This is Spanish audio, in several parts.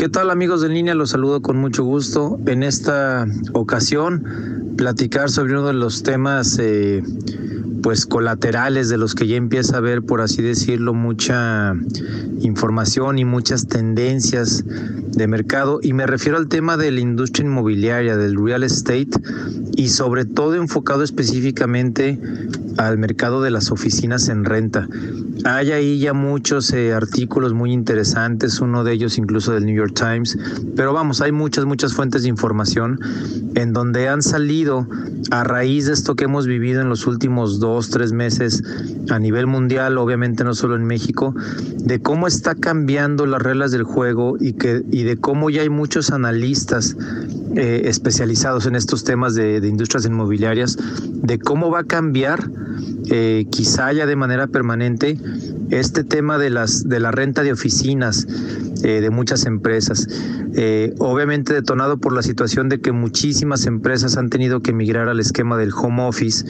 ¿Qué tal amigos de línea? Los saludo con mucho gusto. En esta ocasión, platicar sobre uno de los temas eh, pues colaterales de los que ya empieza a haber, por así decirlo, mucha información y muchas tendencias de mercado. Y me refiero al tema de la industria inmobiliaria, del real estate, y sobre todo enfocado específicamente al mercado de las oficinas en renta. Hay ahí ya muchos eh, artículos muy interesantes, uno de ellos incluso del New York Times, pero vamos, hay muchas, muchas fuentes de información en donde han salido a raíz de esto que hemos vivido en los últimos dos, tres meses a nivel mundial, obviamente no solo en México, de cómo está cambiando las reglas del juego y, que, y de cómo ya hay muchos analistas eh, especializados en estos temas de, industrias inmobiliarias, de cómo va a cambiar eh, quizá ya de manera permanente este tema de las de la renta de oficinas eh, de muchas empresas. Obviamente detonado por la situación de que muchísimas empresas han tenido que migrar al esquema del home office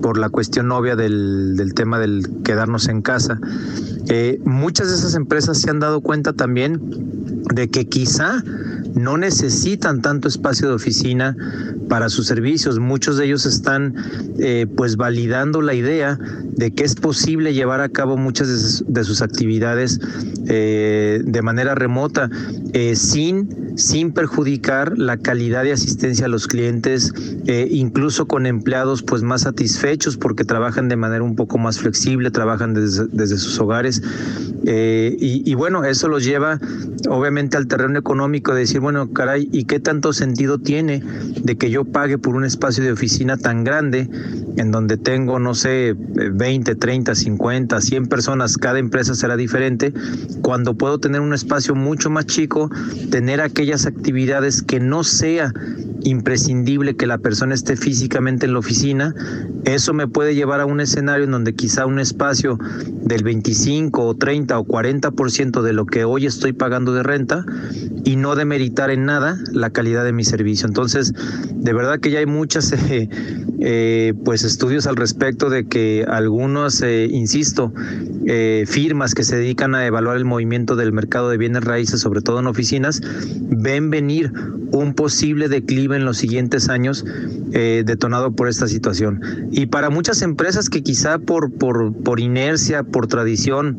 por la cuestión obvia del, del tema del quedarnos en casa. muchas de esas empresas se han dado cuenta también de que quizá no necesitan tanto espacio de oficina para sus servicios. Muchos de ellos están eh, pues validando la idea de que es posible llevar a cabo muchas de sus, actividades eh, de manera remota eh, sin, sin perjudicar la calidad de asistencia a los clientes, incluso con empleados pues más satisfechos porque trabajan de manera un poco más flexible, trabajan desde, desde sus hogares. Y, y bueno, eso los lleva obviamente al terreno económico de decir, bueno, caray, ¿y qué tanto sentido tiene de que yo pague por un espacio de oficina tan grande en donde tengo, no sé, 20, 30, 50, 100 personas, cada empresa será diferente, cuando puedo tener un espacio mucho más chico, tener actividades que no sea imprescindible que la persona esté físicamente en la oficina, eso me puede llevar a un escenario en donde quizá un espacio del 25 o 30 o 40% de lo que hoy estoy pagando de renta y no demeritar en nada la calidad de mi servicio. Entonces, de verdad que ya hay muchas eh, eh, pues estudios al respecto de que algunos, eh, insisto, firmas que se dedican a evaluar el movimiento del mercado de bienes raíces, sobre todo en oficinas, ven venir un posible declive en los siguientes años detonado por esta situación. Y para muchas empresas que quizá por, por, por inercia, por tradición,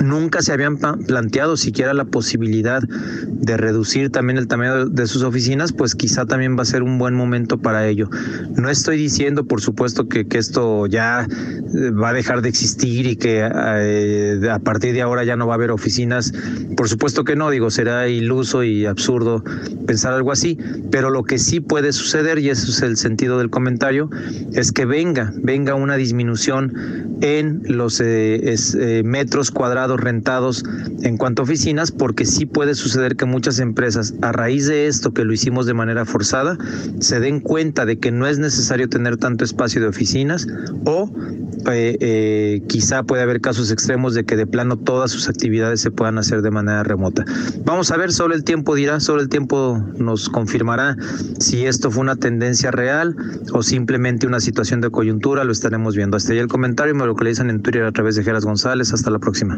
nunca se habían planteado siquiera la posibilidad de reducir también el tamaño de sus oficinas, pues quizá también va a ser un buen momento para ello. No estoy diciendo, por supuesto, que, esto ya eh, va a dejar de existir y que eh, a partir de ahora ya no va a haber oficinas. Por supuesto que no, digo, será iluso y absurdo pensar algo así, pero lo que sí puede suceder, y eso es el sentido del comentario, es que venga, venga una disminución en los eh, metros cuadrados rentados en cuanto a oficinas, porque sí puede suceder que muchas empresas, a raíz de esto que lo hicimos de manera forzada, se den cuenta de que no es necesario tener tanto espacio de oficinas o eh, eh, quizá puede haber casos extremos de que de plano todas sus actividades se puedan hacer de manera remota. Vamos a ver, solo el tiempo dirá, solo el tiempo nos confirmará si esto fue una tendencia real o simplemente una situación de coyuntura, lo estaremos viendo. Hasta ahí el comentario, me localizan en Twitter a través de Geras González. Hasta la próxima.